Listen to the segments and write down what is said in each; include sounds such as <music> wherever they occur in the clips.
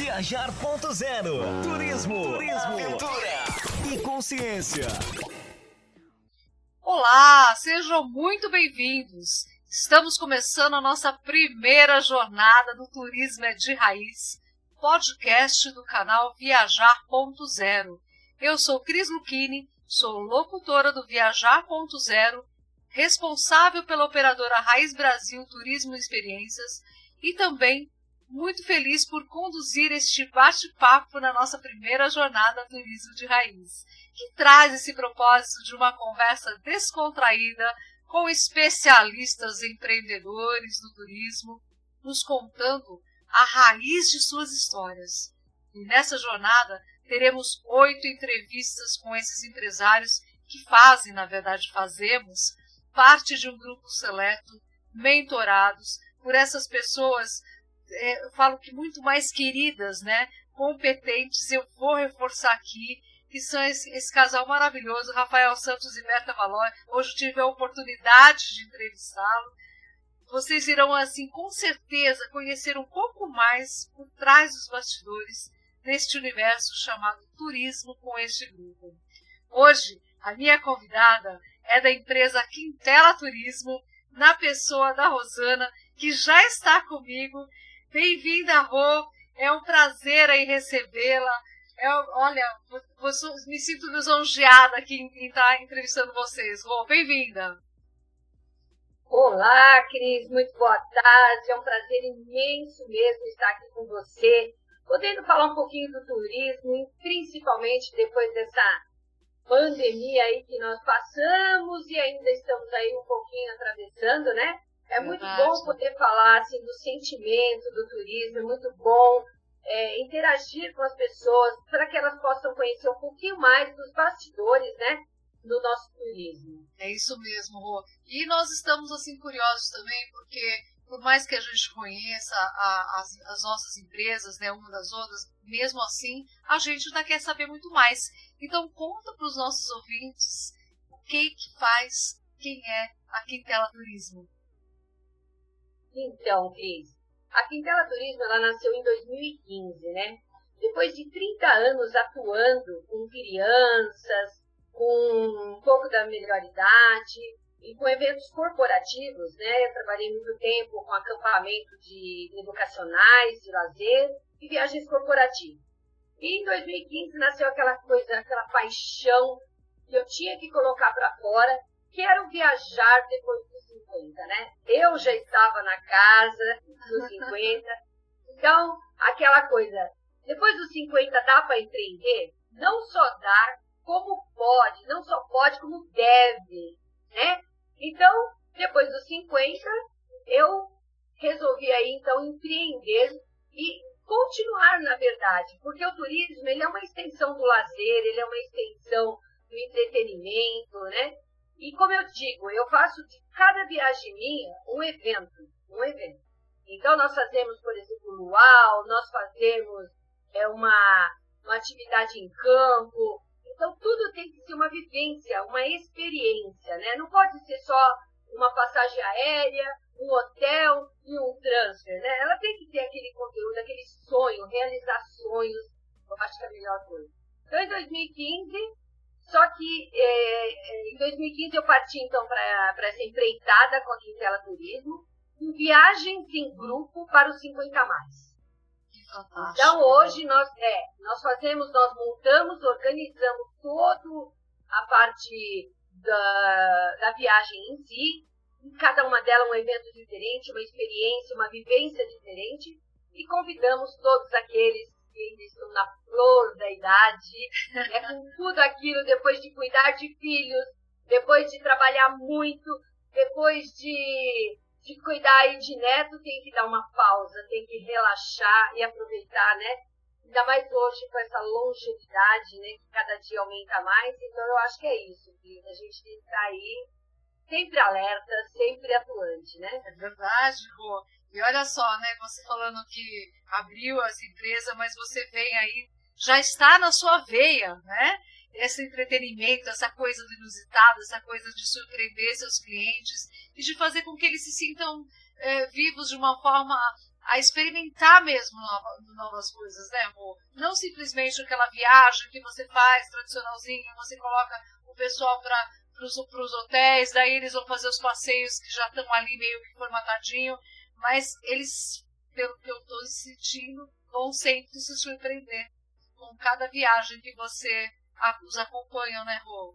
Viajar.0 Turismo, Turismo, aventura e consciência. Olá, sejam muito bem-vindos. Estamos começando a nossa primeira jornada do Turismo é de Raiz, podcast do canal Viajar.0. Eu sou Cris Luchini, sou locutora do Viajar.0, responsável pela operadora Raiz Brasil Turismo e Experiências e também muito feliz por conduzir este bate-papo na nossa primeira jornada Turismo de Raiz, que traz esse propósito de uma conversa descontraída com especialistas empreendedores do turismo, nos contando a raiz de suas histórias. E nessa jornada teremos oito entrevistas com esses empresários que fazem, na verdade fazemos, parte de um grupo seleto, mentorados por essas pessoas é, eu falo que muito mais queridas, né? Competentes, eu vou reforçar aqui, que são esse, esse casal maravilhoso, Rafael Santos e Berta Valor. Hoje tive a oportunidade de entrevistá-lo. Vocês irão, assim, com certeza, conhecer um pouco mais por trás dos bastidores neste universo chamado turismo com este grupo. Hoje, a minha convidada é da empresa Quintela Turismo, na pessoa da Rosana, que já está comigo Bem-vinda, Rô. É um prazer aí recebê-la. É, olha, me sinto lisonjeada aqui em estar entrevistando vocês. Rô, bem-vinda. Olá, Cris, muito boa tarde. É um prazer imenso mesmo estar aqui com você, podendo falar um pouquinho do turismo, e principalmente depois dessa pandemia aí que nós passamos e ainda estamos aí um pouquinho atravessando, né? É muito bom poder falar assim, do sentimento do turismo, é muito bom é, interagir com as pessoas para que elas possam conhecer um pouquinho mais dos bastidores, né? Do nosso turismo. É isso mesmo, Rô. E nós estamos assim curiosos também, porque por mais que a gente conheça a, as, as, nossas empresas, né, uma das outras, mesmo assim, a gente ainda quer saber muito mais. Então conta para os nossos ouvintes o que que faz, quem é a Quintela Turismo. Então, Cris, a Quintela Turismo ela nasceu em 2015, né? Depois de 30 anos atuando com crianças, com um pouco da melhor idade e com eventos corporativos, né? Eu trabalhei muito tempo com acampamento de educacionais, de lazer e viagens corporativas. E em 2015 nasceu aquela coisa, aquela paixão que eu tinha que colocar para fora, que era o viajar depois 50, né? Eu já estava na casa dos 50. Então, aquela coisa, depois dos 50 dá para empreender? Não só dá, como pode, não só pode, como deve, né? Então, depois dos 50, eu resolvi aí então empreender e continuar na verdade, porque o turismo ele é uma extensão do lazer, ele é uma extensão do entretenimento, né? E como eu digo, eu faço de cada viagem minha um evento, um evento. Então nós fazemos, por exemplo, luau, nós fazemos é, uma, uma atividade em campo. Então tudo tem que ser uma vivência, uma experiência, né? Não pode ser só uma passagem aérea, um hotel e um transfer, né? Ela tem que ter aquele conteúdo, aquele sonho, realizar sonhos. Eu acho que é a melhor coisa. Então, em 2015, só que é, é em 2015 eu parti então para essa empreitada com a Quintela Turismo, em viagens em grupo para os 50 mais. Então hoje nós, é, nós fazemos, nós montamos, organizamos toda a parte da, da viagem em si, em cada uma delas um evento diferente, uma experiência, uma vivência diferente, e convidamos todos aqueles que ainda estão na flor da idade, é com tudo aquilo depois de cuidar de filhos, depois de trabalhar muito, depois de, de cuidar aí de neto, tem que dar uma pausa, tem que relaxar e aproveitar, né? Ainda mais hoje com essa longevidade, né? Que cada dia aumenta mais. Então eu acho que é isso, que a gente tem que estar aí sempre alerta, sempre atuante, né? É verdade, Rô. E olha só, né, você falando que abriu essa empresa, mas você vem aí, já está na sua veia, né? Esse entretenimento, essa coisa do inusitado, essa coisa de surpreender seus clientes e de fazer com que eles se sintam é, vivos de uma forma a experimentar mesmo novas coisas, né, amor? Não simplesmente aquela viagem que você faz tradicionalzinha, você coloca o pessoal para os hotéis, daí eles vão fazer os passeios que já estão ali meio que formatadinho, mas eles, pelo que eu estou sentindo, vão sempre se surpreender com cada viagem que você os acompanha, né, Rô?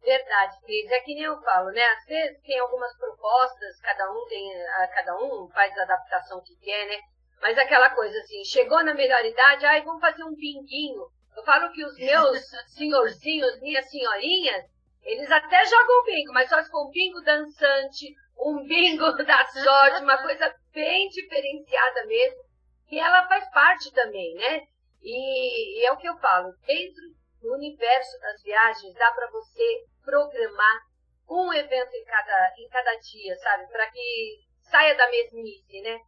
Verdade, Cris. É que nem eu falo, né? Às vezes tem algumas propostas, cada um tem, cada um faz a adaptação que quer, né? Mas aquela coisa assim, chegou na melhor idade, ai, vamos fazer um pinguinho. Eu falo que os meus <laughs> senhorzinhos, minhas senhorinhas, eles até jogam bingo, mas só se for um bingo dançante, um bingo <laughs> da sorte, uma coisa bem diferenciada mesmo. E ela faz parte também, né? E, e é o que eu falo, dentro do universo das viagens, dá para você programar um evento em cada, em cada dia, sabe? Para que saia da mesmice, né?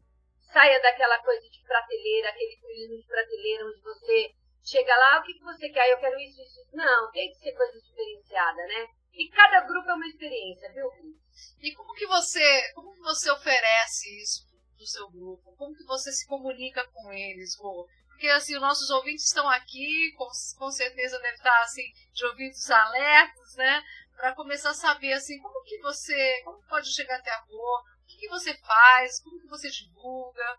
Saia daquela coisa de prateleira, aquele turismo de prateleira onde você chega lá, o que, que você quer? Eu quero isso, isso. Não, tem que ser coisa diferenciada, né? E cada grupo é uma experiência, viu, E como que você, como que você oferece isso pro seu grupo? Como que você se comunica com eles, Rô? porque assim, os nossos ouvintes estão aqui, com, com certeza deve estar assim, de ouvidos alertos, né? Para começar a saber assim, como que você, como pode chegar até a boa, o que, que você faz, como que você divulga.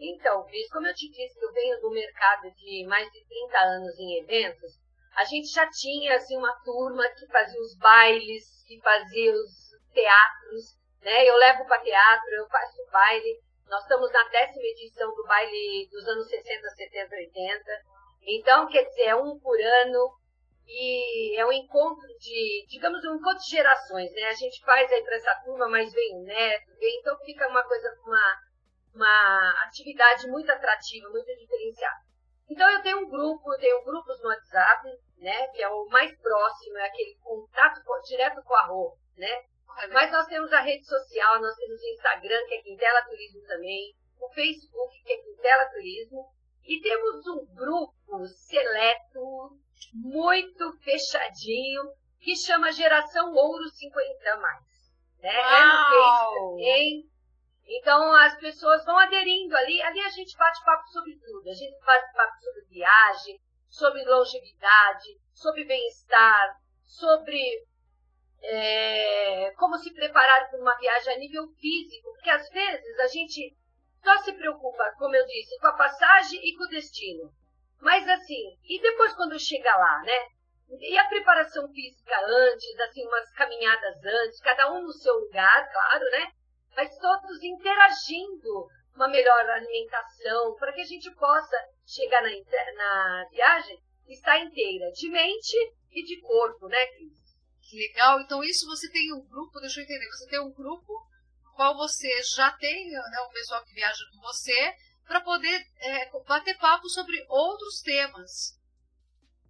Então, Cris, como eu te disse que eu venho do mercado de mais de 30 anos em eventos, a gente já tinha assim uma turma que fazia os bailes, que fazia os teatros, né? Eu levo para teatro, eu faço baile. Nós estamos na décima edição do baile dos anos 60, 70, 80. Então, quer dizer, é um por ano e é um encontro de, digamos, um encontro de gerações, né? A gente faz aí para essa turma, mas vem o neto, vem, então fica uma coisa, uma, uma atividade muito atrativa, muito diferenciada. Então eu tenho um grupo, eu tenho grupos no WhatsApp, né? Que é o mais próximo, é aquele contato direto com a Rô, né? Mas nós temos a rede social, nós temos o Instagram, que é Quintela Turismo também, o Facebook, que é Quintela Turismo, e temos um grupo seleto, muito fechadinho, que chama Geração Ouro 50 mais. Né? É no Facebook também. Então as pessoas vão aderindo ali, ali a gente bate papo sobre tudo. A gente bate papo sobre viagem, sobre longevidade, sobre bem-estar, sobre é, como se preparar para uma viagem a nível físico, porque às vezes a gente só se preocupa, como eu disse, com a passagem e com o destino. Mas assim, e depois quando chega lá, né? E a preparação física antes, assim, umas caminhadas antes, cada um no seu lugar, claro, né? Mas todos interagindo uma melhor alimentação, para que a gente possa chegar na, na viagem estar inteira, de mente e de corpo, né, Cris? Que legal. Então, isso você tem um grupo, deixa eu entender, você tem um grupo no qual você já tem né, um pessoal que viaja com você para poder é, bater papo sobre outros temas.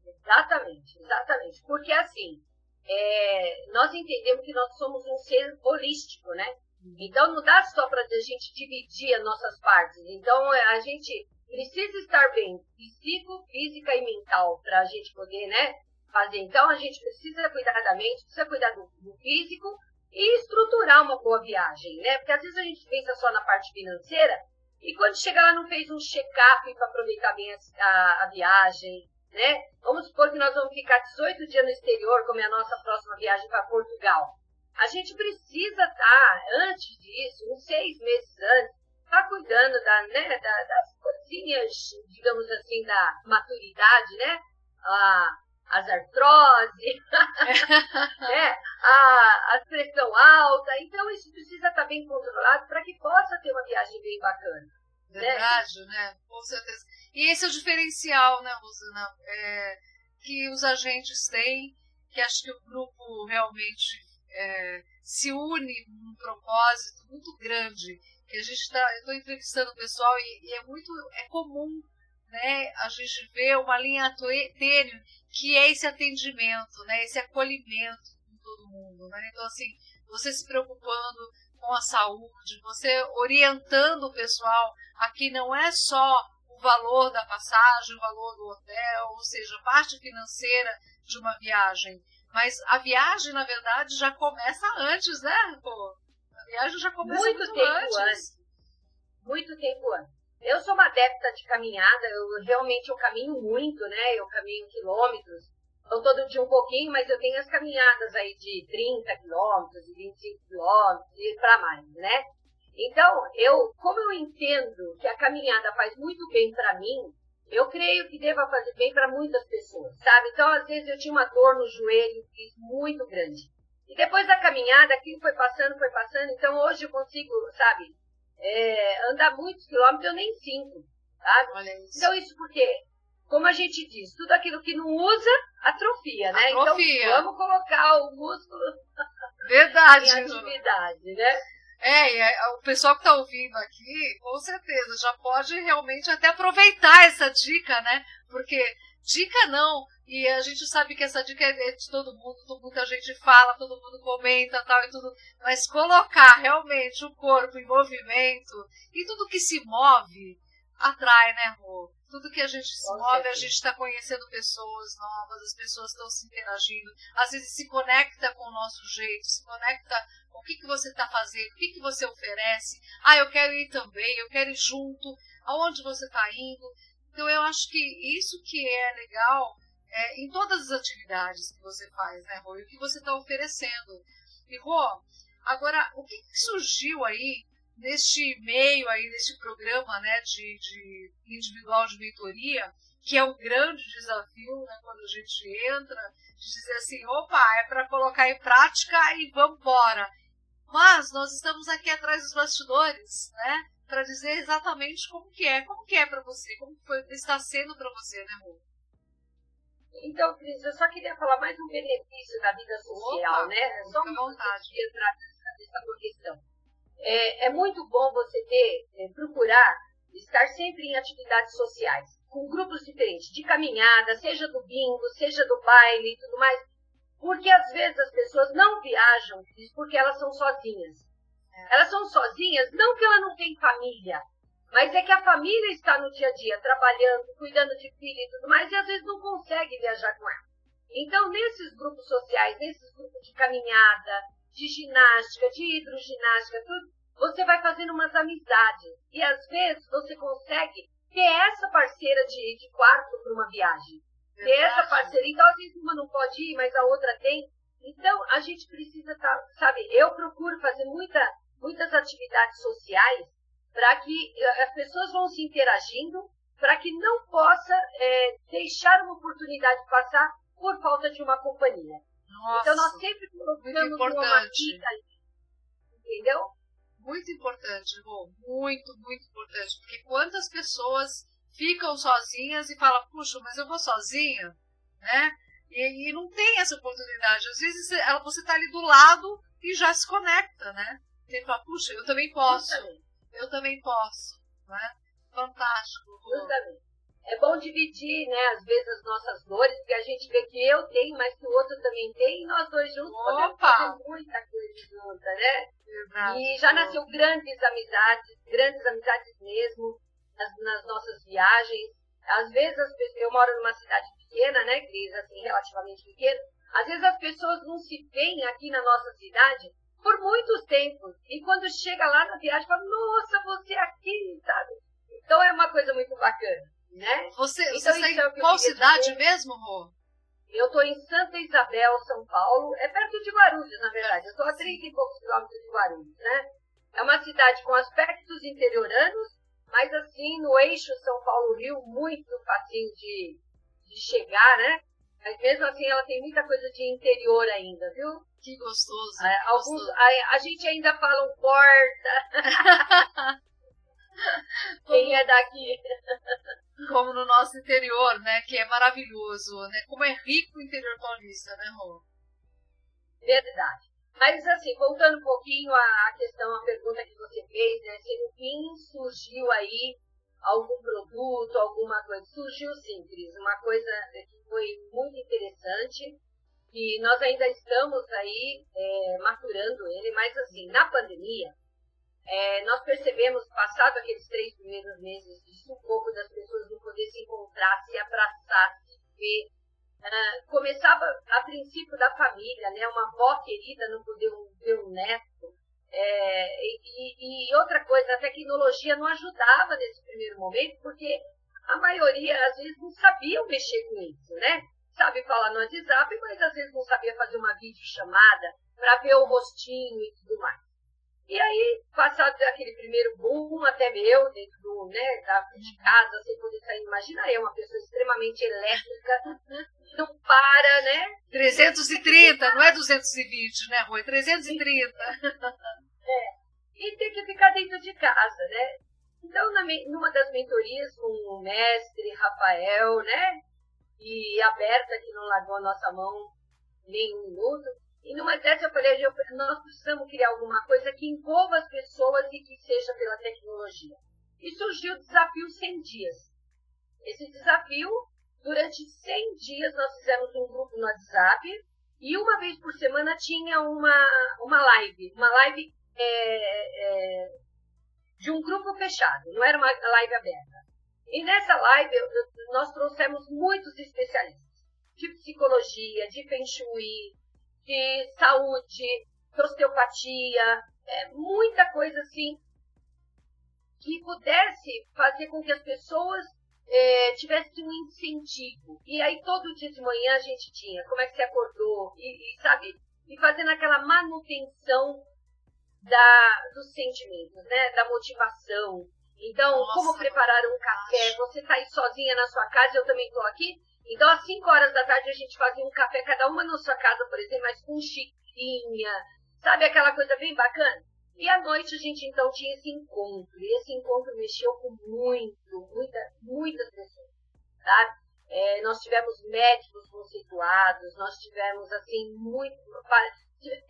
Exatamente, exatamente. Porque assim, é, nós entendemos que nós somos um ser holístico, né? Então não dá só para a gente dividir as nossas partes. Então a gente precisa estar bem, psico, física e mental, para a gente poder, né, fazer. Então, a gente precisa cuidar da mente, precisa cuidar do, do físico e estruturar uma boa viagem, né? Porque às vezes a gente pensa só na parte financeira e quando chega lá não fez um check-up para aproveitar bem a, a, a, viagem, né? Vamos supor que nós vamos ficar 18 dias no exterior, como é a nossa próxima viagem para Portugal. A gente precisa estar, tá, antes disso, uns seis meses antes, tá cuidando da, né, da, das coisinhas, digamos assim, da maturidade, né? Ah, as artrose, <laughs> né? a, a pressão alta. Então, isso precisa estar bem controlado para que possa ter uma viagem bem bacana. Né? Verdade, né? né? Com certeza. E esse é o diferencial, né, Rosana? É, que os agentes têm, que acho que o grupo realmente é, se une num propósito muito grande. Que a gente está, estou entrevistando o pessoal e, e, é muito é comum, né? A gente vê uma linha tênue que é esse atendimento, né? Esse acolhimento com todo mundo, né? Então assim, você se preocupando com a saúde, você orientando o pessoal, aqui não é só o valor da passagem, o valor do hotel, ou seja, parte financeira de uma viagem, mas a viagem, na verdade, já começa antes, né? Pô, a viagem já começa muito, muito tempo antes. antes. muito tempo antes. Eu sou uma adepta de caminhada, eu realmente eu caminho muito, né? Eu caminho quilômetros. Então, todo dia um pouquinho, mas eu tenho as caminhadas aí de 30 quilômetros, de 25 quilômetros e para mais, né? Então, eu, como eu entendo que a caminhada faz muito bem para mim, eu creio que deva fazer bem para muitas pessoas, sabe? Então, às vezes eu tinha uma dor no joelho muito grande. E depois da caminhada, aquilo foi passando, foi passando. Então, hoje eu consigo, sabe, é, andar muitos quilômetros, eu nem sinto, sabe? Olha isso. Então, isso porque, como a gente diz, tudo aquilo que não usa, atrofia, né? Atrofia. Então, vamos colocar o músculo <laughs> Verdade, em atividade, né? É, e é, o pessoal que está ouvindo aqui, com certeza, já pode realmente até aproveitar essa dica, né? Porque dica não, e a gente sabe que essa dica é de todo mundo, muita gente fala, todo mundo comenta tal e tudo, mas colocar realmente o corpo em movimento e tudo que se move atrai, né, Rô? Tudo que a gente se move, a gente está conhecendo pessoas novas, as pessoas estão se interagindo, às vezes se conecta com o nosso jeito, se conecta com o que, que você está fazendo, o que, que você oferece. Ah, eu quero ir também, eu quero ir junto, aonde você está indo. Então eu acho que isso que é legal é, em todas as atividades que você faz, né, Rô? E o que você está oferecendo. E, Rô, agora, o que, que surgiu aí neste meio aí, neste programa né, de, de individual de mentoria, que é o grande desafio né, quando a gente entra, de dizer assim, opa, é para colocar em prática e vamos embora. Mas nós estamos aqui atrás dos bastidores, né, para dizer exatamente como que é, como que é para você, como foi, está sendo para você, né, Rô? Então, Cris, eu só queria falar mais um benefício da vida social, Opa, né? Só uma vontade de entrar nessa questão. É, é muito bom você ter, é, procurar estar sempre em atividades sociais, com grupos diferentes, de caminhada, seja do bingo, seja do baile e tudo mais, porque às vezes as pessoas não viajam porque elas são sozinhas. É. Elas são sozinhas, não que ela não tem família, mas é que a família está no dia a dia, trabalhando, cuidando de filho e tudo mais, e às vezes não consegue viajar com ela. Então, nesses grupos sociais, nesses grupos de caminhada, de ginástica, de hidroginástica, tudo, você vai fazendo umas amizades. E às vezes você consegue ter essa parceira de, de quarto para uma viagem. Ter essa parceira. Então, às vezes uma não pode ir, mas a outra tem. Então, a gente precisa estar, tá, sabe, eu procuro fazer muita, muitas atividades sociais para que eh, as pessoas vão se interagindo, para que não possa é, deixar uma oportunidade passar por falta de uma companhia. Nossa, então, nós sempre colocamos uma dica, entendeu? Muito importante, Rô, muito, muito importante, porque quantas pessoas ficam sozinhas e falam, puxa, mas eu vou sozinha, né? E, e não tem essa oportunidade. Às vezes ela, você está ali do lado e já se conecta, né? E fala, puxa, eu também posso, eu também posso, né? Fantástico. Rô. Justamente é bom dividir, né, às vezes as nossas dores, porque a gente vê que eu tenho, mas que o outro também tem, e nós dois juntos Opa. podemos fazer muita coisa junta, né? Exato. E já nasceu grandes amizades, grandes amizades mesmo, nas, nas nossas viagens. Às vezes, as pessoas, eu moro numa cidade pequena, né, Cris, assim, relativamente pequena, às vezes as pessoas não se veem aqui na nossa cidade por muitos tempos. E quando chega lá na viagem, fala, nossa, você é aqui, sabe? Então é uma coisa muito bacana. Né? Você, então, você qual cidade dizer. mesmo, Rô? Eu estou em Santa Isabel, São Paulo. É perto de Guarulhos, na verdade. Eu estou a 30 e poucos quilômetros de Guarulhos, né? É uma cidade com aspectos interioranos, mas assim, no eixo São Paulo-Rio, muito facinho de, de chegar, né? Mas mesmo assim, ela tem muita coisa de interior ainda, viu? Que gostoso. É, alguns, gostoso. A, a, gente ainda fala um porta. <laughs> <laughs> Quem é daqui? <laughs> como no nosso interior, né? Que é maravilhoso, né? Como é rico o interior paulista, né, Rô? Verdade. Mas assim, voltando um pouquinho à questão, à pergunta que você fez, né? Se no fim surgiu aí algum produto, alguma coisa. Surgiu sim, Cris, uma coisa que foi muito interessante e nós ainda estamos aí é, maturando ele, mas assim, na pandemia, é, nós percebemos, passado aqueles três primeiros meses de sufoco das pessoas não poder se encontrar, se abraçar, se ver, uh, começava a princípio da família, né? Uma avó querida não poder ver um neto, É, e, e, outra coisa, a tecnologia não ajudava nesse primeiro momento, porque a maioria às vezes não sabia mexer com isso, né? Sabe falar no WhatsApp, mas às vezes não sabia fazer uma videochamada para ver o rostinho e tudo mais. E aí, passado aquele primeiro boom, até meu, dentro do, né, da, de casa, sem poder sair, imagina eu, uma pessoa extremamente elétrica, não para, né? 330, não é 220, né, Rui? 330. É. E tem que ficar dentro de casa, né? Então, na, numa das mentorias com o mestre Rafael, né? E aberta, que não largou a nossa mão nem um minuto, e numa dessas eu falei, nós precisamos criar alguma coisa que envolva as pessoas e que seja pela tecnologia. E surgiu o desafio 100 dias. Esse desafio, durante 100 dias, nós fizemos um grupo no WhatsApp e uma vez por semana tinha uma, uma live. Uma live é, é, de um grupo fechado, não era uma live aberta. E nessa live nós trouxemos muitos especialistas de psicologia, de feng shui, de saúde, de osteopatia, é, muita coisa assim que pudesse fazer com que as pessoas é, tivessem um incentivo. E aí todo dia de manhã a gente tinha como é que você acordou, e, e sabe, e fazendo aquela manutenção da, dos sentimentos, né? Da motivação. Então, Nossa, como preparar um café? Você tá aí sozinha na sua casa, eu também estou aqui. Então, às 5 horas da tarde, a gente fazia um café, cada uma na sua casa, por exemplo, mas com xicrinha, sabe aquela coisa bem bacana? E à noite a gente então tinha esse encontro. E esse encontro mexeu com muito, muita, muitas pessoas, tá? É, nós tivemos médicos conceituados, nós tivemos assim muito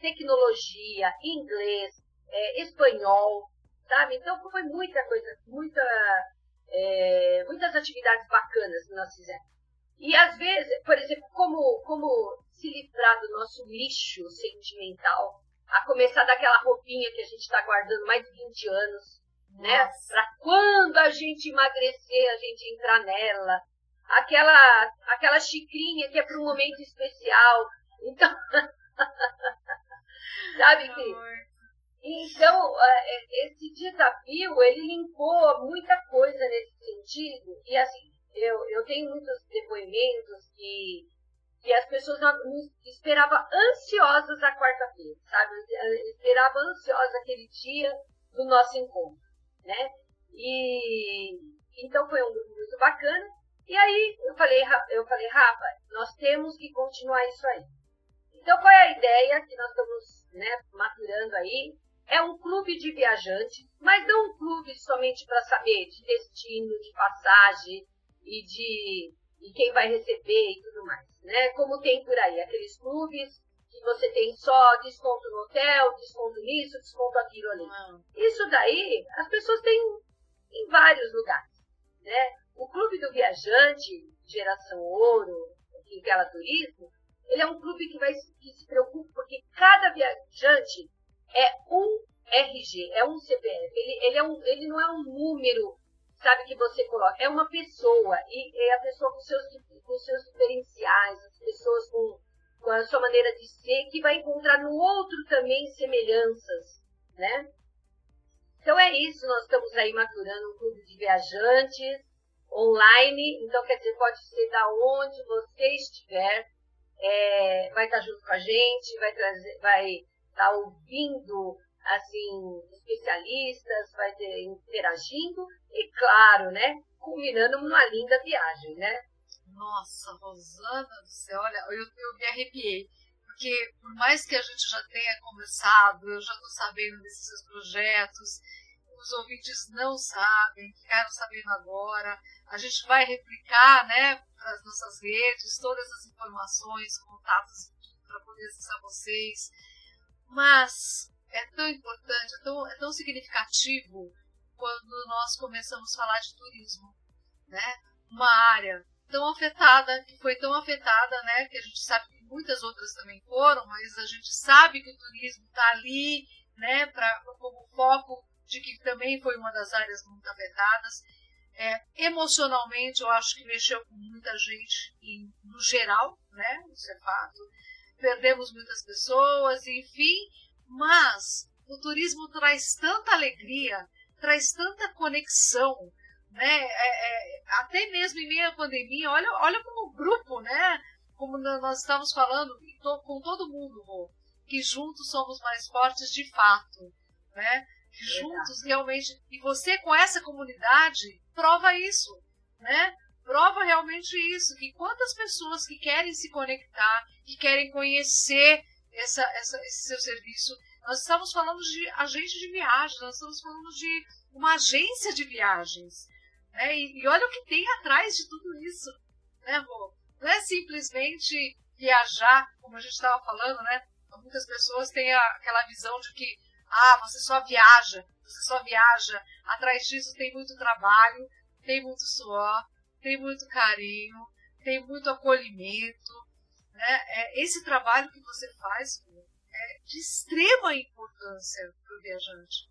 tecnologia, inglês, é, espanhol, sabe? Então foi muita coisa, muita, é, muitas atividades bacanas que nós fizemos. E às vezes, por exemplo, como, como se livrar do nosso lixo sentimental, a começar daquela roupinha que a gente está guardando mais de 20 anos, né? Nossa. né? Para quando a gente emagrecer, a gente entrar nela. Aquela, aquela xicrinha que é para um momento especial. Então, <laughs> sabe que então, é, esse desafio, ele limpou muita coisa nesse sentido. E assim, eu, eu tenho muitos depoimentos que, que as pessoas esperavam ansiosas a quarta-feira, sabe? Esperavam ansiosas aquele dia do nosso encontro, né? E então foi um grupo muito bacana. E aí eu falei, eu falei, Rafa, nós temos que continuar isso aí. Então qual é a ideia que nós estamos né, maturando aí? É um clube de viajantes, mas não um clube somente para saber de destino, de passagem, e de e quem vai receber e tudo mais, né? Como tem por aí aqueles clubes que você tem só desconto no hotel, desconto nisso, desconto aquilo ali. Não. Isso daí as pessoas têm em vários lugares, né? O clube do viajante, geração ouro, em Gala Turismo, ele é um clube que vai que se preocupa porque cada viajante é um RG, é um CPF. Ele, ele, é um, ele não é um número sabe, que você coloca. É uma pessoa, e é a pessoa com seus, com seus diferenciais, as pessoas com, com a sua maneira de ser, que vai encontrar no outro também semelhanças, né? Então é isso, nós estamos aí maturando um clube de viajantes online, então quer dizer, pode ser da onde você estiver, é, vai estar junto com a gente, vai trazer, vai estar ouvindo assim, especialistas, vai ter interagindo e, claro, né, culminando numa linda viagem, né? Nossa, Rosana do céu, olha, eu, eu me arrepiei. Porque, por mais que a gente já tenha conversado, eu já estou sabendo desses seus projetos, os ouvintes não sabem, ficaram sabendo agora. A gente vai replicar, né, para as nossas redes, todas as informações, contatos, para poder acessar vocês. Mas é tão importante, é tão, é tão significativo quando nós começamos a falar de turismo, né? Uma área tão afetada, que foi tão afetada, né? Que a gente sabe que muitas outras também foram, mas a gente sabe que o turismo está ali, né? Pra, como foco de que também foi uma das áreas muito afetadas. É, emocionalmente, eu acho que mexeu com muita gente, em, no geral, né? Isso é fato. Perdemos muitas pessoas, enfim, mas o turismo traz tanta alegria, traz tanta conexão, né? É, é, até mesmo em meio à pandemia, olha, olha como grupo, né? Como nós estamos falando com todo mundo, que juntos somos mais fortes de fato, né? Que juntos realmente e você com essa comunidade prova isso, né? Prova realmente isso, que quantas pessoas que querem se conectar, que querem conhecer essa, essa, esse seu serviço, nós estamos falando de agente de viagem, nós estamos falando de uma agência de viagens. Né? E, e olha o que tem atrás de tudo isso. Né? Não é simplesmente viajar, como a gente estava falando, né? Muitas pessoas têm a, aquela visão de que ah, você só viaja, você só viaja. Atrás disso tem muito trabalho, tem muito suor, tem muito carinho, tem muito acolhimento. Né? É, esse trabalho que você faz é de extrema importância para o viajante.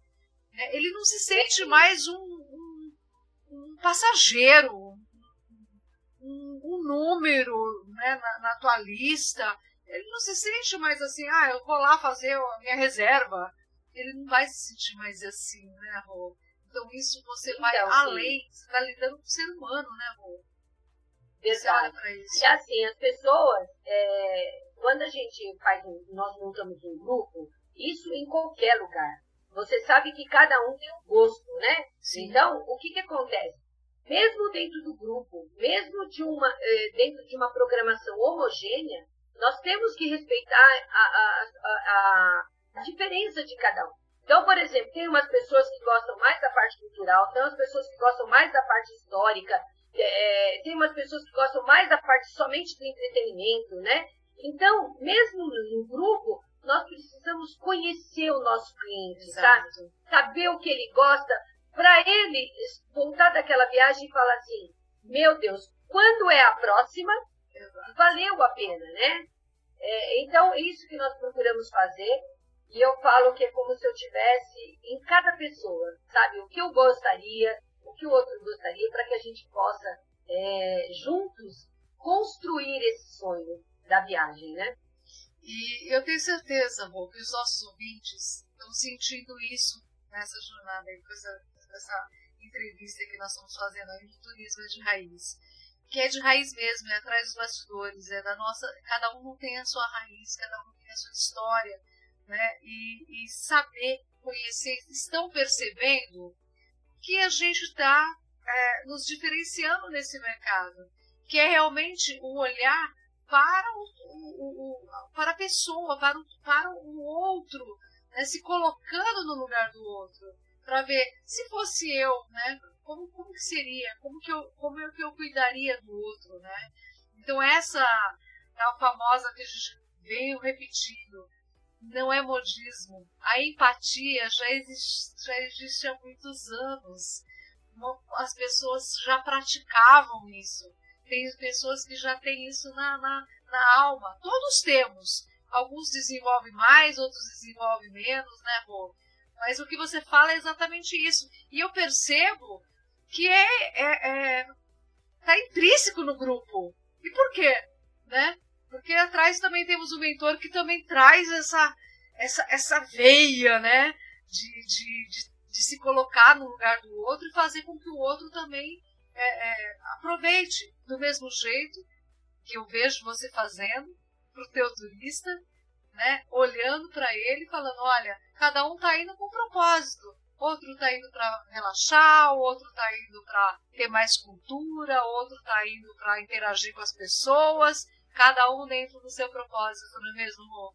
Né? Ele não se sente mais um, um, um passageiro, um, um número né, na, na, tua lista. Ele não se sente mais assim, ah, eu vou lá fazer a minha reserva. Ele não vai se sentir mais assim, né, Rô? Então isso você vai então, além, sim. você está lidando com o ser humano, né, Rô? Exato. E assim, as pessoas, é, quando a gente faz, nós montamos um grupo, isso em qualquer lugar. Você sabe que cada um tem um gosto, né? Sim. Então, o que, que acontece? Mesmo dentro do grupo, mesmo de uma, eh, dentro de uma programação homogênea, nós temos que respeitar a, a, a, a diferença de cada um. Então, por exemplo, tem umas pessoas que gostam mais da parte cultural, tem umas pessoas que gostam mais da parte histórica, é, tem umas pessoas que gostam mais da parte somente do entretenimento, né? Então, mesmo no grupo, nós precisamos conhecer o nosso cliente, Exato. sabe? Saber o que ele gosta, para ele voltar daquela viagem e falar assim: meu Deus, quando é a próxima, Exato. valeu a pena, né? É, então, é isso que nós procuramos fazer. E eu falo que é como se eu tivesse em cada pessoa, sabe? O que eu gostaria, que o outro gostaria, para que a gente possa, é, juntos, construir esse sonho da viagem, né? E eu tenho certeza, Rô, que os nossos ouvintes estão sentindo isso nessa jornada aí, com essa, essa entrevista que nós estamos fazendo aí do turismo de raiz. Que é de raiz mesmo, é atrás dos bastidores, é da nossa. Cada um tem a sua raiz, cada um tem a sua história, né? E, e saber, conhecer, estão percebendo que a gente está é, nos diferenciando nesse mercado, que é realmente o olhar para, o, o, o, para a pessoa, para o, para o outro, né, se colocando no lugar do outro, para ver se fosse eu, né, como, como que seria, como que eu, como é que eu cuidaria do outro, né? Então essa tal famosa que a gente veio repetindo, não é modismo. A empatia já existe, já existe há muitos anos. As pessoas já praticavam isso. Tem pessoas que já têm isso na, na, na alma. Todos temos. Alguns desenvolvem mais, outros desenvolvem menos, né, Rô? Mas o que você fala é exatamente isso. E eu percebo que é, é, é tá intrínseco no grupo. E por quê? Né? Porque atrás também temos o mentor que também traz essa, essa, essa veia, né? De, de, de, de se colocar no lugar do outro e fazer com que o outro também é, é, aproveite do mesmo jeito que eu vejo você fazendo para o teu turista, né? Olhando para ele falando, olha, cada um está indo com um propósito. Outro está indo para relaxar, outro está indo para ter mais cultura, outro está indo para interagir com as pessoas, cada um dentro do seu propósito, não é mesmo, Rô?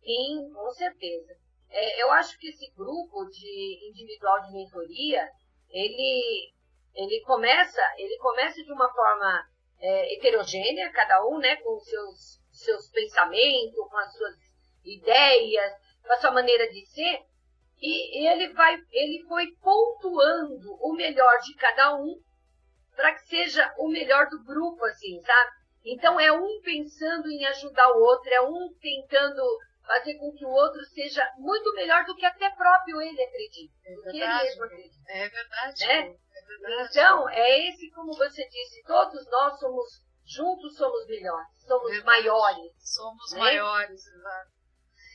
Sim, com certeza. É, eu acho que esse grupo de individual de mentoria, ele ele começa, ele começa de uma forma é, heterogênea, cada um, né, com seus, seus pensamentos, com as suas ideias, com a sua maneira de ser, e ele vai, ele foi pontuando o melhor de cada um para que seja o melhor do grupo, assim, sabe? Então é um pensando em ajudar o outro, é um tentando fazer com que o outro seja muito melhor do que até próprio ele acredita. É verdade. ele mesmo acredita. É verdade. Né? Então, é esse, como você disse, todos nós somos, juntos somos melhores, somos Verdade. maiores. Somos né? maiores, exato.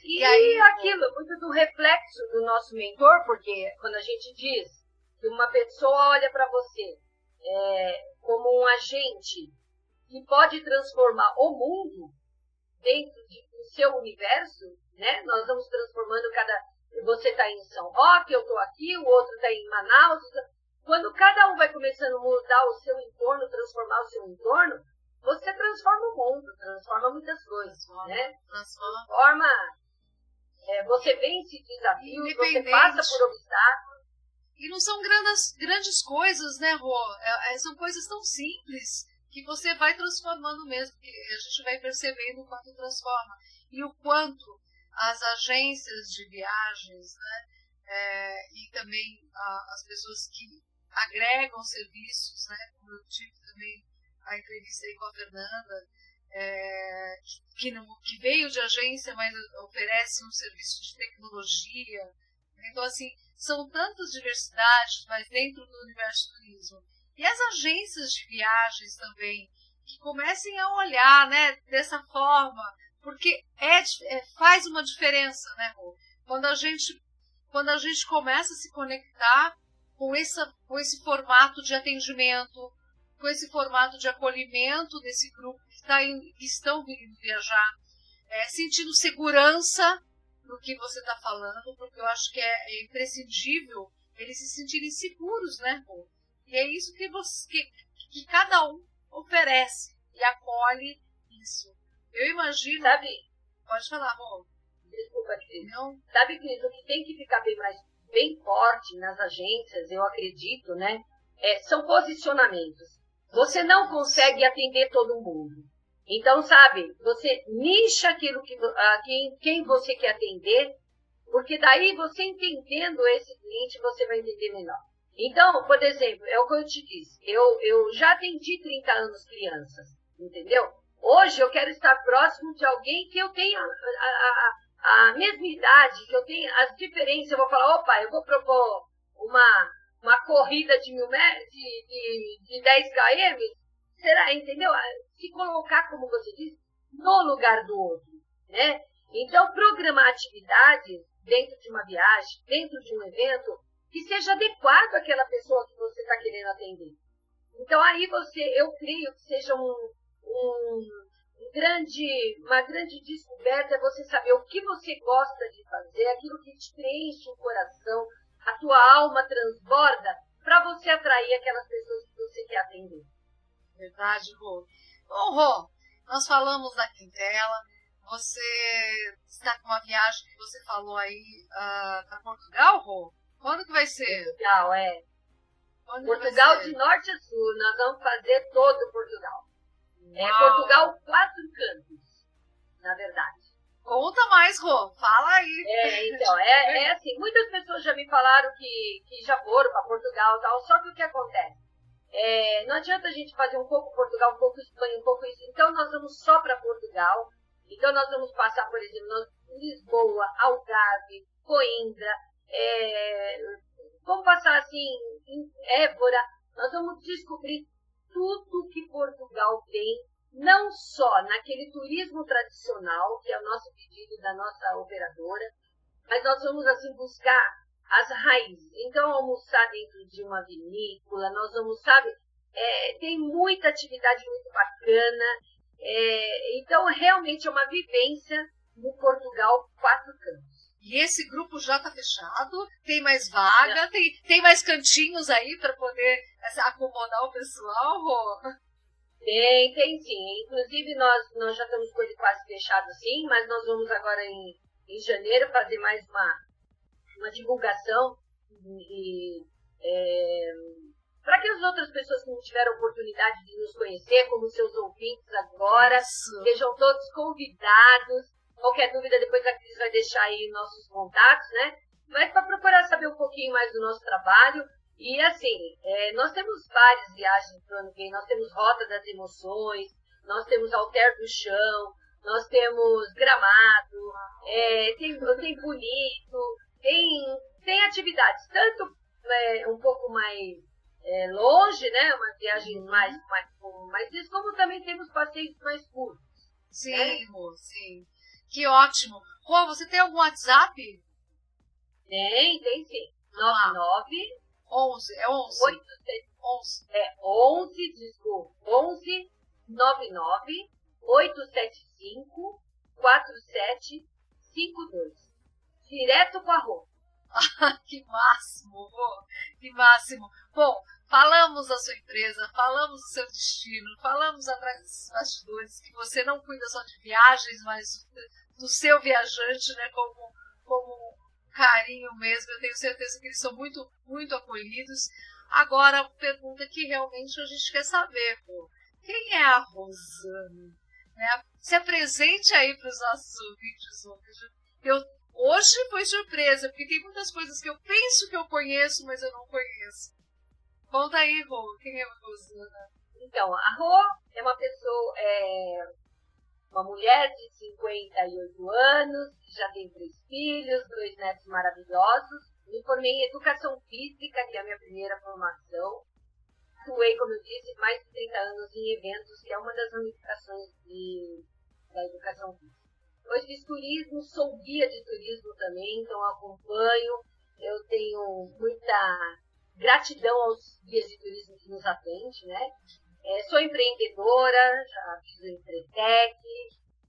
E, e aí, aquilo, muito do reflexo do nosso mentor, porque quando a gente diz que uma pessoa olha para você é, como um agente que pode transformar o mundo dentro de, do seu universo, né? Nós vamos transformando cada. Você está em São Roque, eu estou aqui, o outro está em Manaus. Quando cada um vai começando a mudar o seu entorno, transformar o seu entorno, você transforma o mundo, transforma muitas coisas, transforma, né? Transforma. transforma é, você vence desafios, você passa por obstáculos. E não são grandes, grandes coisas, né, Rô? É, é, são coisas tão simples que você vai transformando mesmo, a gente vai percebendo o quanto transforma. E o quanto as agências de viagens, né, é, e também a, as pessoas que agregam serviços, né, como eu tive também a entrevista aí com a Fernanda, é, que, não, que veio de agência, mas oferece um serviço de tecnologia. Então, assim, são tantas diversidades, mas dentro do universo do turismo. E as agências de viagens também, que comecem a olhar né, dessa forma, porque é, é, faz uma diferença, né, Rô? Quando a gente, quando a gente começa a se conectar com, essa, com esse formato de atendimento, com esse formato de acolhimento desse grupo que, tá em, que estão vindo viajar, é, sentindo segurança no que você está falando, porque eu acho que é, é, imprescindível eles se sentirem seguros, né, pô? E é isso que, você, que, que cada um oferece e acolhe isso. Eu imagino. Sabe? Pode falar, amor. Desculpa. Não. Sabe, Cris, o que tem que ficar bem mais bem forte nas agências, eu acredito, né? É, são posicionamentos. Você não consegue atender todo mundo. Então, sabe, você nicha aquilo que a quem, quem você quer atender, porque daí você entendendo esse cliente, você vai entender melhor. Então, por exemplo, é o que eu te disse, eu, eu já atendi 30 anos crianças, entendeu? Hoje eu quero estar próximo de alguém que eu tenha a, a, a mesma idade, que eu tenha as diferenças. Eu vou falar, opa, eu vou propor uma, uma corrida de, mil metros, de, de, de 10 km, será, entendeu? Se colocar, como você disse, no lugar do outro, né? Então, programar atividades dentro de uma viagem, dentro de um evento, que seja adequado àquela pessoa que você está querendo atender. Então, aí você, eu creio que seja um, um, grande, uma grande descoberta é você saber o que você gosta de fazer, aquilo que te preenche o coração, a tua alma transborda para você atrair aquelas pessoas que você quer atender. Verdade, Rô. Bom, Rô, nós falamos da Quintela, você está com uma viagem que você falou aí uh, para Portugal, Rô? Quando que vai ser? Portugal, é. Quando Portugal de norte a sul, nós vamos fazer todo Portugal. É Uau. É Portugal quatro cantos, na verdade. Conta mais, Rô. Fala aí. É, então, é, é assim, muitas pessoas já me falaram que, que já foram para Portugal e tal, só que o que acontece? É, não adianta a gente fazer um pouco Portugal, um pouco Espanha, um pouco isso. Então nós vamos só para Portugal. Então nós vamos passar, por exemplo, Lisboa, Algarve, Coimbra, é, vamos passar assim em Évora. Nós vamos descobrir tudo que Portugal tem não só naquele turismo tradicional, que é o nosso pedido da nossa operadora, mas nós vamos assim buscar as raízes. Então, almoçar dentro de uma vinícola, nós vamos, sabe, é, tem muita atividade muito bacana. É, então, realmente é uma vivência no Portugal Quatro Cantos. E esse grupo já está fechado? Tem mais vaga? Tem, tem mais cantinhos aí para poder acomodar o pessoal? Ou... Tem, tem sim. Inclusive, nós, nós já estamos com ele quase fechado sim, mas nós vamos agora em, em janeiro fazer mais uma, uma divulgação e é, para que as outras pessoas que não tiveram oportunidade de nos conhecer, como seus ouvintes agora, Isso. sejam todos convidados. Qualquer dúvida, depois a Cris vai deixar aí nossos contatos, né? Mas para procurar saber um pouquinho mais do nosso trabalho, e assim, é, nós temos várias viagens para o ano que. Nós temos Rota das Emoções, nós temos Alter do Chão, nós temos Gramado, é, tem, tem Bonito, tem, tem atividades, tanto é, um pouco mais é, longe, né? Uma viagem uhum. mais, mais, mais como também temos passeios mais curtos. Sim, né? sim. Que ótimo. Rô, você tem algum WhatsApp? Tem, tem sim. 99 11, é 11. 8, 11. É 11, desculpa. 11 99 875 4752. Direto com a roupa. <laughs> que máximo, Rô. Que máximo. Bom, falamos da sua empresa, falamos do seu destino, falamos atrás dos bastidores que você não cuida só de viagens, mas do seu viajante, né, como, como carinho mesmo. Eu tenho certeza que eles são muito, muito acolhidos. Agora, a pergunta que realmente a gente quer saber, pô, quem é a Rosana? Né? Se apresente aí para os nossos ouvintes. Eu, hoje foi surpresa, porque tem muitas coisas que eu penso que eu conheço, mas eu não conheço. Conta aí, Rô, quem é Rosana? Então, a Rô é uma pessoa, é, uma mulher de 58 anos, já tem três filhos, dois netos maravilhosos. Me formei em Educação Física, que é a minha primeira formação. Atuei, como eu disse, mais de 30 anos em eventos, que é uma das ramificações de, da Educação Física. Depois fiz turismo, sou guia de turismo também, então acompanho. Eu tenho muita gratidão aos guias de turismo que nos atendem, né? É, sou empreendedora, já fiz o Empretec.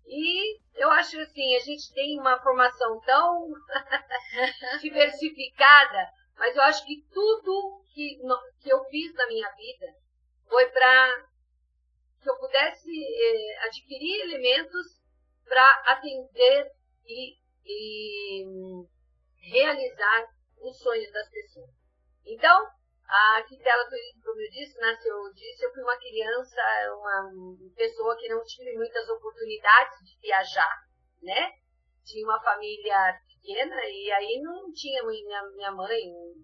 E eu acho assim, a gente tem uma formação tão <laughs> diversificada, mas eu acho que tudo que, que eu fiz na minha vida foi para que eu pudesse é, adquirir elementos para atender e, e realizar os sonhos das pessoas. Então, a Turismo, como eu disse, nasceu, eu disse, eu fui uma criança, uma pessoa que não tive muitas oportunidades de viajar, né? Tinha uma família pequena e aí não tinha, minha, minha mãe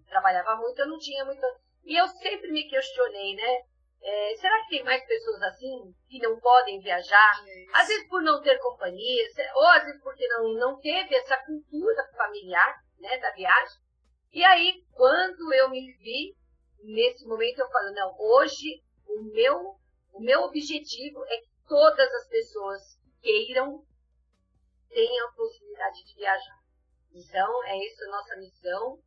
trabalhava muito, eu não tinha muito... E eu sempre me questionei, né? É, será que tem mais pessoas assim que não podem viajar? Às vezes por não ter companhia, ou às vezes porque não, não teve essa cultura familiar, né, da viagem. E aí, quando eu me vi nesse momento eu falo, não, hoje o meu, o meu objetivo é que todas as pessoas queiram tenham a possibilidade de viajar. Então, é isso a nossa missão.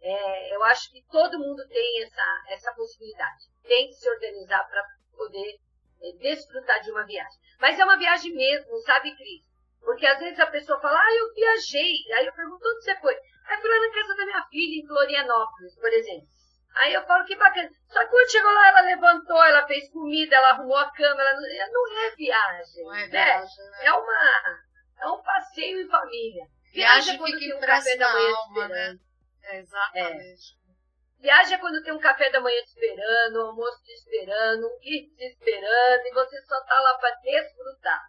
É, eu acho que todo mundo tem essa, essa possibilidade. Tem que se organizar para poder é, desfrutar de uma viagem. Mas é uma viagem mesmo, sabe, Cris? Porque às vezes a pessoa fala, ah, eu viajei. Aí eu pergunto, onde você foi? Aí fui lá na casa da minha filha, em Florianópolis, por exemplo. Aí eu falo que bacana. Só que quando chegou lá, ela levantou, ela fez comida, ela arrumou a cama. Ela não, não é viagem. Não é né? viagem, né? É, uma, é um passeio em família. Viagem, viagem quando tem um café da manhã alma, né? É, exatamente. É. Viaja quando tem um café da manhã te esperando, um almoço te esperando, um kit te esperando, e você só tá lá para desfrutar.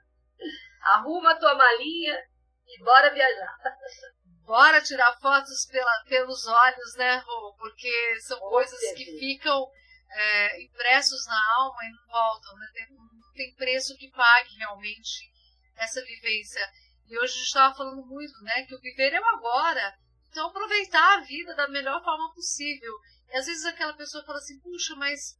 Arruma a tua malinha e bora viajar. <laughs> Bora tirar fotos pela, pelos olhos, né, Rô? Porque são coisas que ficam é, impressos na alma e não voltam, né? Tem, não tem preço que pague realmente essa vivência. E hoje a gente estava falando muito, né, que o viver é o agora. Então aproveitar a vida da melhor forma possível. E às vezes aquela pessoa fala assim, puxa, mas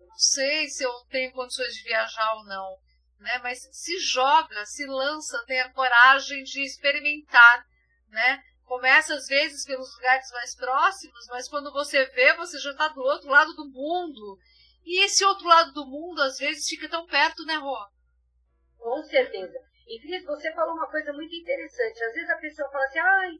não sei se eu tenho condições de viajar ou não. Né? Mas se joga, se lança, tenha coragem de experimentar né? Começa às vezes pelos lugares mais próximos, mas quando você vê, você já está do outro lado do mundo. E esse outro lado do mundo, às vezes, fica tão perto, né, Rô? Com certeza. E, Cris, você falou uma coisa muito interessante. Às vezes a pessoa fala assim, ai,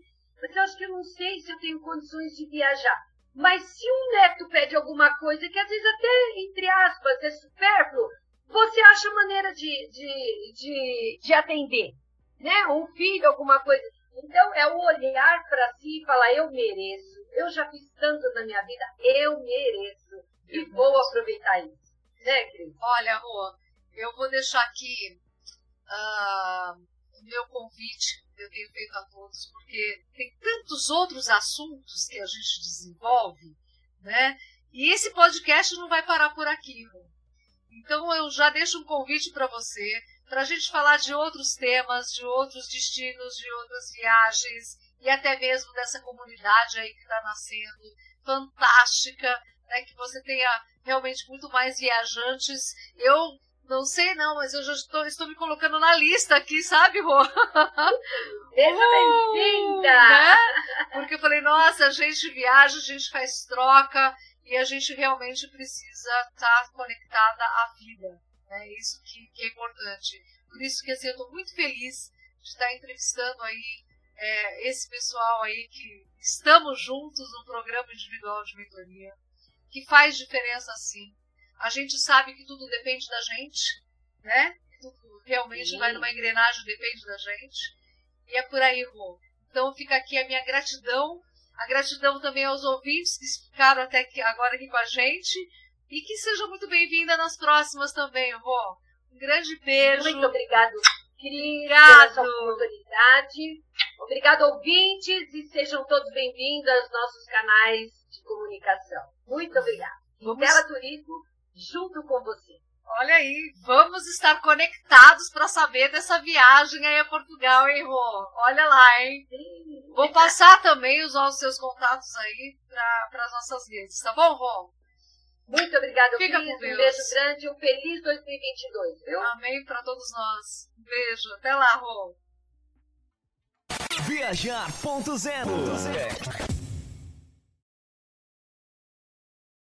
mas eu acho que eu não sei se eu tenho condições de viajar. Mas se um neto pede alguma coisa que às vezes até, entre aspas, é supérfluo, você acha maneira de, de, de, de atender. Né? Um filho, alguma coisa. Então, é o olhar para si e falar: eu mereço, eu já fiz tanto na minha vida, eu mereço e vou aproveitar isso. Né, Cris? Olha, Rô, eu vou deixar aqui uh, o meu convite, eu tenho feito a todos, porque tem tantos outros assuntos que a gente desenvolve, né? E esse podcast não vai parar por aqui, Rô. Então, eu já deixo um convite para você para a gente falar de outros temas, de outros destinos, de outras viagens e até mesmo dessa comunidade aí que está nascendo, fantástica, né, que você tenha realmente muito mais viajantes. Eu Não sei não, mas eu já estou, estou me colocando na lista aqui, sabe, Rô? <laughs> Seja uh, bem-vinda! Né? Porque eu falei, nossa, a gente viaja, a gente faz troca e a gente realmente precisa estar conectada à vida. É isso que, que, é importante. Por isso que assim, eu estou muito feliz de estar entrevistando aí é, esse pessoal aí que estamos juntos no programa individual de mentoria, que faz diferença sim. A gente sabe que tudo depende da gente, né? Tudo realmente sim. vai numa engrenagem, depende da gente. E é por aí, Rô. Então fica aqui a minha gratidão, a gratidão também aos ouvintes que ficaram até aqui, agora aqui com a gente. E que sejam muito bem-vindas nas próximas também, Rô. Um grande beijo. Muito obrigado, Cris, pela sua oportunidade. Obrigado, ouvintes, e sejam todos bem-vindos aos nossos canais de comunicação. Muito obrigada. Vamos... Tela Turismo, junto com você. Olha aí, vamos estar conectados para saber dessa viagem aí a Portugal, hein, Rô? Olha lá, hein? Sim. Vou passar também os nossos seus contatos aí para as nossas redes, tá bom, Rô? Muito obrigada, Fica Cris. Um beijo grande e um feliz 2022, viu? Amém para todos nós. Um beijo. Até lá, Rô. Viajar.0